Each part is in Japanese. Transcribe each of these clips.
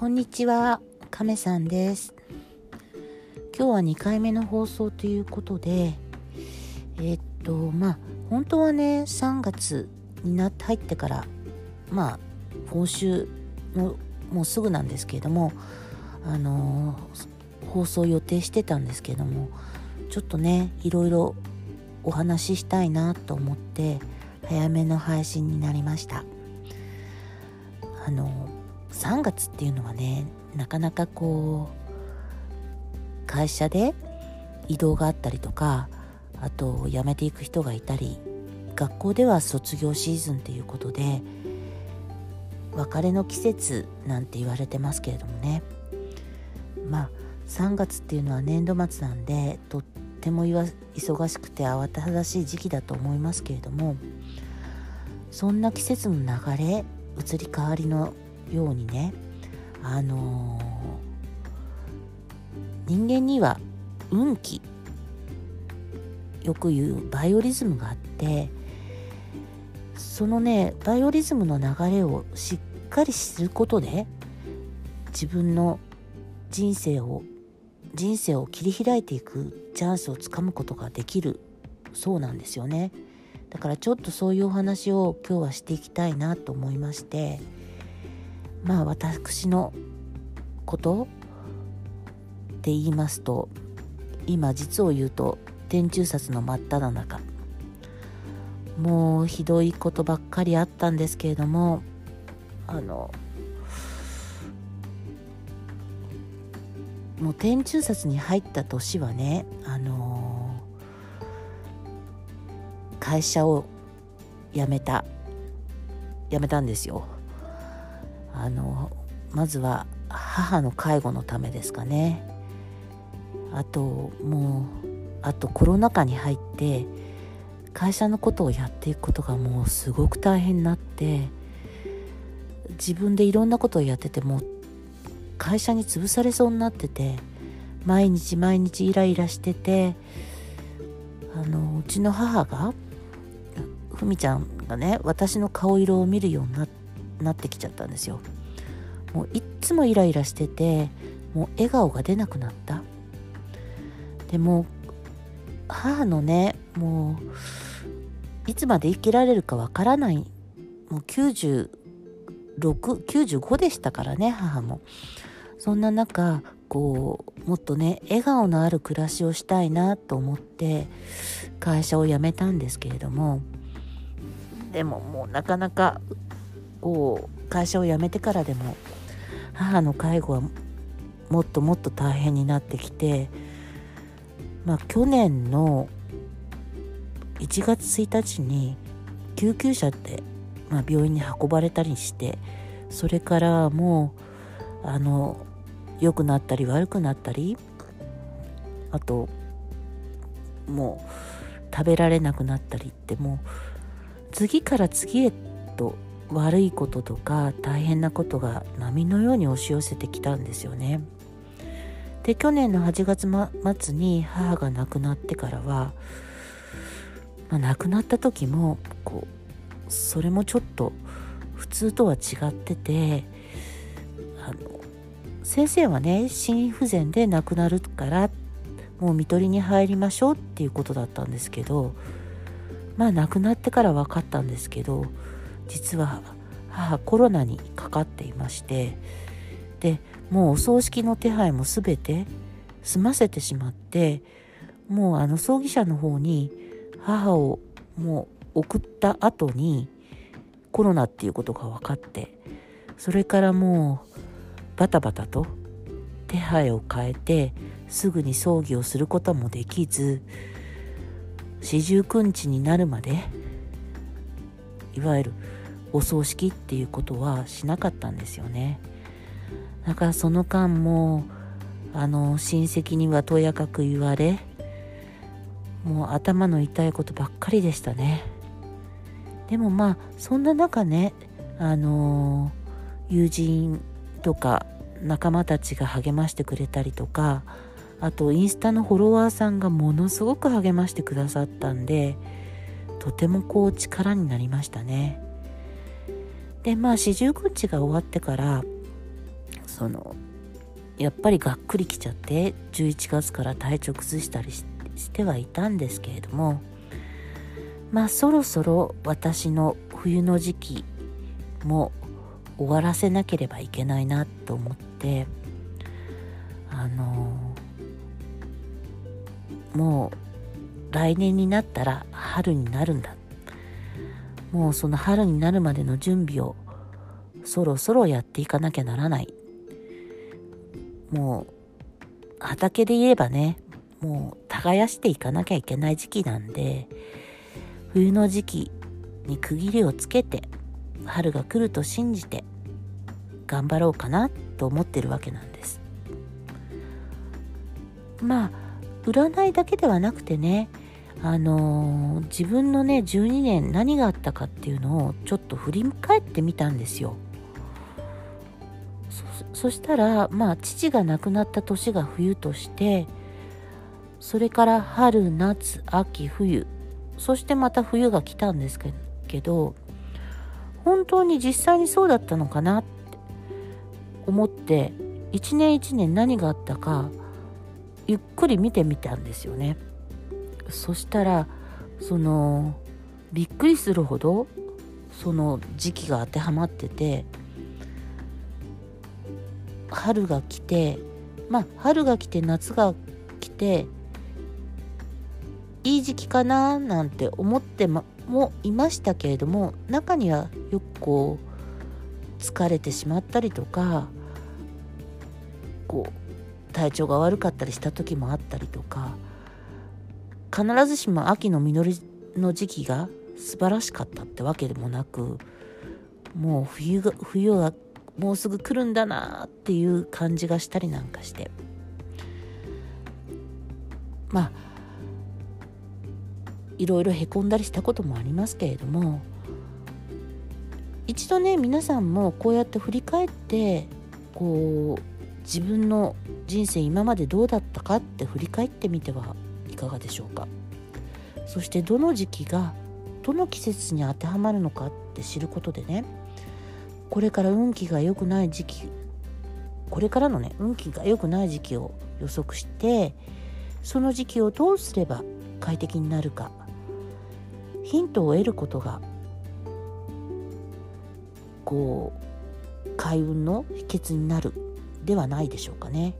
こんにちは、亀さんです。今日は2回目の放送ということで、えっと、まあ、本当はね、3月になって入ってから、まあ、今週のもうすぐなんですけれども、あのー放送予定してたんですけれども、ちょっとね、いろいろお話ししたいなと思って、早めの配信になりました。あの3月っていうのはねなかなかこう会社で移動があったりとかあと辞めていく人がいたり学校では卒業シーズンっていうことで別れの季節なんて言われてますけれどもね。まあ3月っていうのは年度末なんでとっても忙しくて慌ただしい時期だと思いますけれどもそんな季節の流れ移り変わりのようにねあのー人間には運気よく言うバイオリズムがあってそのねバイオリズムの流れをしっかり知ることで自分の人生を人生を切り開いていくチャンスをつかむことができるそうなんですよね。だからちょっとそういうお話を今日はしていきたいなと思いましてまあ私のことって言いますと今実を言うと天中殺の真っ只中。もうひどいことばっかりあったんですけれどもあのもう天中殺に入った年はねあの会社を辞めた辞めたんですよ。あのまずは母の介護のためですかね。あともうあとコロナ禍に入って会社のことをやっていくことがもうすごく大変になって自分でいろんなことをやってても会社に潰されそうになってて毎日毎日イライラしててあのうちの母がふみちゃんがね私の顔色を見るようになってなってきちゃったんですよ。もういっつもイライラしててもう笑顔が出なくなった。でも母のねもういつまで生きられるかわからない。もう9695でしたからね母も。そんな中こうもっとね笑顔のある暮らしをしたいなと思って会社を辞めたんですけれども。でももうなかなかこう会社を辞めてからでも母の介護はもっともっと大変になってきてまあ去年の1月1日に救急車で、まあ、病院に運ばれたりしてそれからもうあの良くなったり悪くなったりあともう食べられなくなったりってもう次から次へと悪いこととか大変なことが波のように押し寄せてきたんですよね。で去年の8月、末に母が亡くなってからは、まあ、亡くなった時もこうそれもちょっと普通とは違っててあの先生はね心不全で亡くなるからもう看取りに入りましょうっていうことだったんですけどまあ亡くなってから分かったんですけど実は母コロナにかかっていましてでもうお葬式の手配も全て済ませてしまってもうあの葬儀社の方に母をもう送った後にコロナっていうことが分かってそれからもうバタバタと手配を変えてすぐに葬儀をすることもできず四十九日になるまでいわゆるお葬式っていうことはしなかったんですよね。だからその間もあの親戚にはとやかく言われもう頭の痛いことばっかりでしたね。でもまあそんな中ねあの友人とか仲間たちが励ましてくれたりとかあとインスタのフォロワーさんがものすごく励ましてくださったんでとてもこう力になりましたね。でまあ四十九日が終わってからそのやっぱりがっくりきちゃって11月から体調崩したりしてはいたんですけれどもまあそろそろ私の冬の時期も終わらせなければいけないなと思ってあのもう来年になったら春になるんだもうその春になるまでの準備をそろそろやっていかなきゃならない。もう畑で言えばねもう耕していかなきゃいけない時期なんで冬の時期に区切りをつけて春が来ると信じて頑張ろうかなと思ってるわけなんです。まあ占いだけではなくてねあのー、自分のね12年何があったかっていうのをちょっと振り返ってみたんですよ。そしたらまあ父が亡くなった年が冬としてそれから春夏秋冬そしてまた冬が来たんですけど本当に実際にそうだったのかなって思って一年一年何があったかゆっくり見てみたんですよね。そしたらそのびっくりするほどその時期が当てはまってて春が来てまあ春が来て夏が来ていい時期かななんて思ってもいましたけれども中にはよくこう疲れてしまったりとかこう体調が悪かったりした時もあったりとか必ずしも秋の実りの時期が素晴らしかったってわけでもなくもう冬が冬がもうすぐ来るんだなっていう感じがしたりなんかして。まあいろいろへこんだりしたこともありますけれども一度ね皆さんもこうやって振り返ってこう自分の人生今までどうだったかって振り返ってみてはかがでしょうか？そしてどの時期がどの季節に当てはまるのかって知ることでねこれから運気が良くない時期これからのね運気が良くない時期を予測してその時期をどうすれば快適になるかヒントを得ることがこう開運の秘訣になるではないでしょうかね。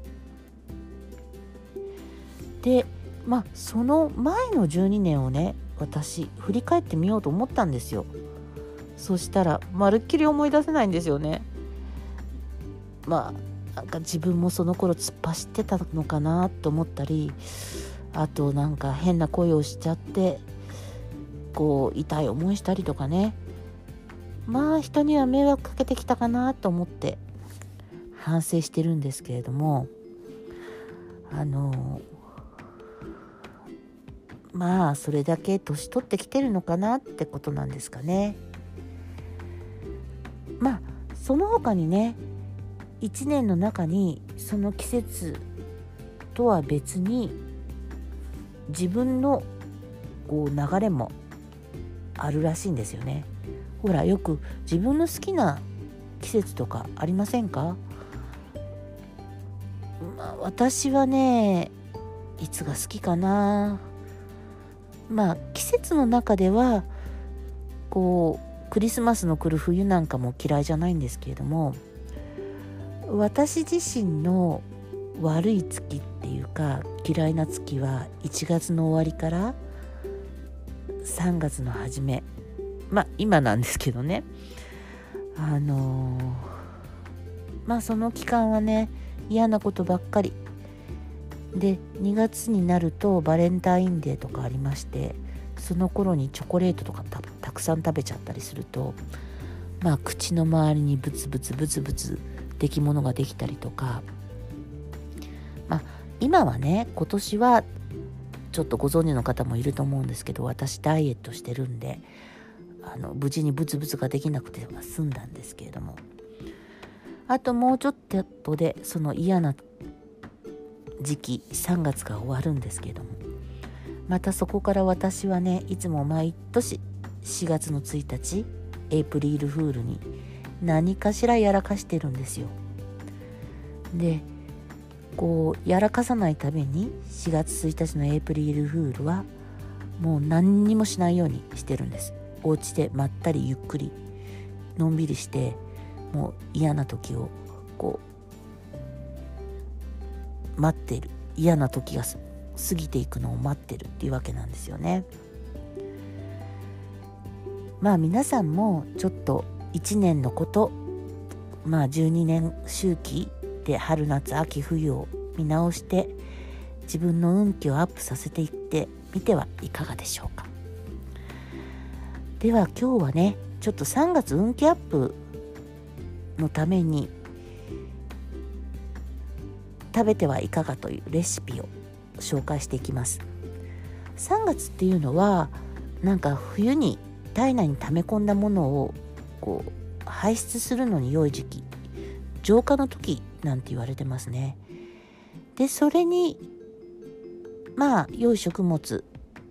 でまあその前の12年をね私振り返ってみようと思ったんですよ。そしたらまるっきり思い出せないんですよね。まあなんか自分もその頃突っ走ってたのかなと思ったりあとなんか変な声をしちゃってこう痛い思いしたりとかねまあ人には迷惑かけてきたかなと思って反省してるんですけれどもあのまあそれだけ年取ってきてるのかなってことなんですかね。まあその他にね1年の中にその季節とは別に自分のこう流れもあるらしいんですよね。ほらよく自分の好きな季節とかありませんか、まあ、私はねいつが好きかなまあ季節の中ではこうクリスマスの来る冬なんかも嫌いじゃないんですけれども私自身の悪い月っていうか嫌いな月は1月の終わりから3月の初め。まあ今なんですけどね。あのー、まあその期間はね嫌なことばっかり。で2月になるとバレンタインデーとかありましてその頃にチョコレートとかたくさん食べちゃったりするとまあ口の周りにブツブツブツブツ出来物ができたりとかまあ今はね今年はちょっとご存知の方もいると思うんですけど私ダイエットしてるんであの無事にブツブツができなくて済んだんですけれどもあともうちょっとでその嫌な時期3月が終わるんですけども。またそこから私はねいつも毎年4月の1日エイプリルフールに何かしらやらかしてるんですよ。でこうやらかさないために4月1日のエイプリルフールはもう何にもしないようにしてるんです。お家でまったりゆっくりのんびりしてもう嫌な時をこう待ってる嫌な時が過ぎていくのを待ってるっていうわけなんですよね。まあ皆さんもちょっと1年のことまあ12年周期で春夏秋冬を見直して自分の運気をアップさせていってみてはいかがでしょうかでは今日はねちょっと3月運気アップのために食べてはいかがというレシピを紹介していきます。3月っていうのはなんか冬に体内に溜め込んだものをこう排出するのに良い時期。浄化の時なんて言われてますね。でそれにまあ良い食物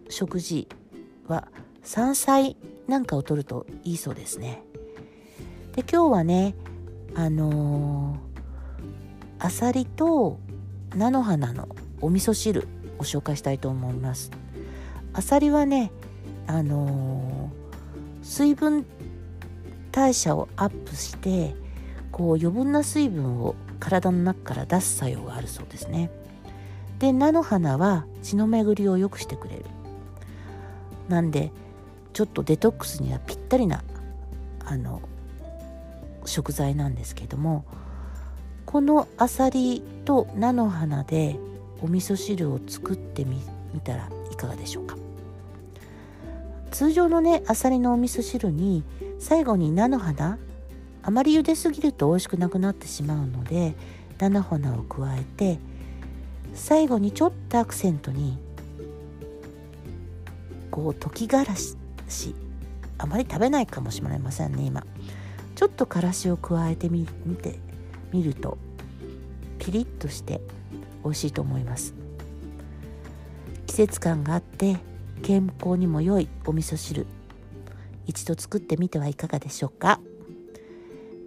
食事は山菜なんかを取るといいそうですね。で今日はねあのー、あさりと菜の花のお味噌汁を紹介したいと思います。あさりはねあのー、水分代謝をアップしてこう余分な水分を体の中から出す作用があるそうですね。で菜の花は血の巡りを良くしてくれる。なんでちょっとデトックスにはぴったりなあの食材なんですけどもこのあさりと菜の花でお味噌汁を作ってみたらいかがでしょうか？通常のねあさりのお味噌汁に最後に菜の花あまり茹ですぎると美味しくなくなってしまうので菜の花を加えて最後にちょっとアクセントにこう溶きがらしあまり食べないかもしれませんね今。ちょっとからしを加えてみてみるとピリッとして美味しいと思います。季節感があって健康にも良いお味噌汁一度作ってみてはいかがでしょうか。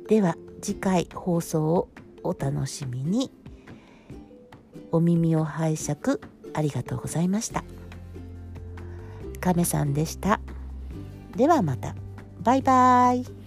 では次回放送をお楽しみに。お耳を拝借ありがとうございました。亀さんでした。ではまた。バイバイ。